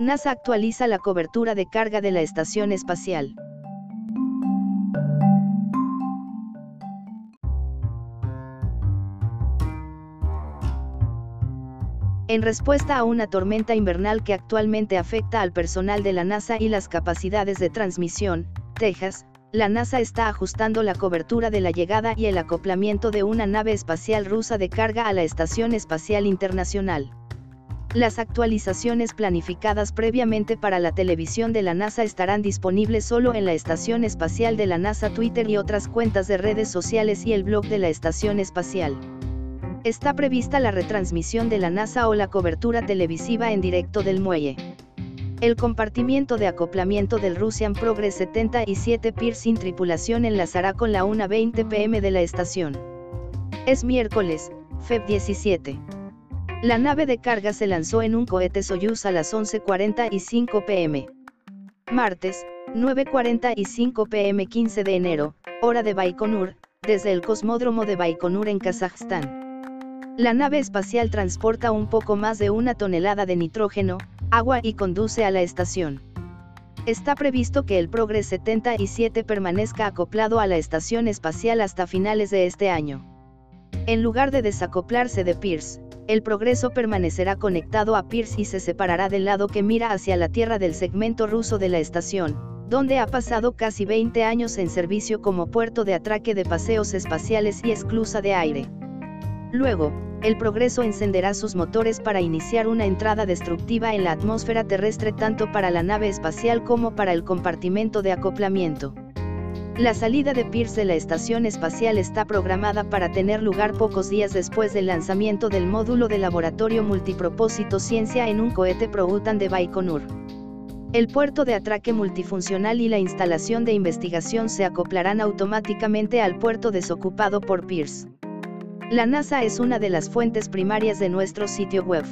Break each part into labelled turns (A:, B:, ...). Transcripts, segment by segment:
A: NASA actualiza la cobertura de carga de la estación espacial. En respuesta a una tormenta invernal que actualmente afecta al personal de la NASA y las capacidades de transmisión, Texas, la NASA está ajustando la cobertura de la llegada y el acoplamiento de una nave espacial rusa de carga a la Estación Espacial Internacional. Las actualizaciones planificadas previamente para la televisión de la NASA estarán disponibles solo en la Estación Espacial de la NASA Twitter y otras cuentas de redes sociales y el blog de la Estación Espacial. Está prevista la retransmisión de la NASA o la cobertura televisiva en directo del muelle. El compartimiento de acoplamiento del Russian Progress 77 Pier sin tripulación enlazará con la 1.20 pm de la estación. Es miércoles, Feb 17. La nave de carga se lanzó en un cohete Soyuz a las 11.45 pm. Martes, 9.45 pm 15 de enero, hora de Baikonur, desde el cosmódromo de Baikonur en Kazajstán. La nave espacial transporta un poco más de una tonelada de nitrógeno, agua y conduce a la estación. Está previsto que el Progress 77 permanezca acoplado a la estación espacial hasta finales de este año. En lugar de desacoplarse de Pierce, el progreso permanecerá conectado a Pierce y se separará del lado que mira hacia la Tierra del segmento ruso de la estación, donde ha pasado casi 20 años en servicio como puerto de atraque de paseos espaciales y esclusa de aire. Luego, el progreso encenderá sus motores para iniciar una entrada destructiva en la atmósfera terrestre tanto para la nave espacial como para el compartimento de acoplamiento. La salida de Pierce de la estación espacial está programada para tener lugar pocos días después del lanzamiento del módulo de laboratorio multipropósito Ciencia en un cohete Probutan de Baikonur. El puerto de atraque multifuncional y la instalación de investigación se acoplarán automáticamente al puerto desocupado por Pierce. La NASA es una de las fuentes primarias de nuestro sitio web.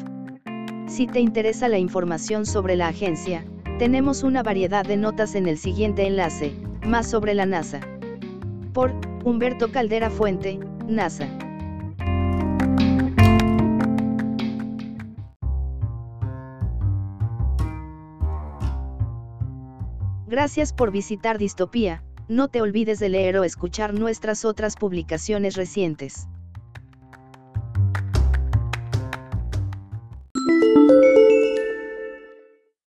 A: Si te interesa la información sobre la agencia, tenemos una variedad de notas en el siguiente enlace, más sobre la NASA. Por, Humberto Caldera Fuente, NASA. Gracias por visitar Distopía, no te olvides de leer o escuchar nuestras otras publicaciones recientes.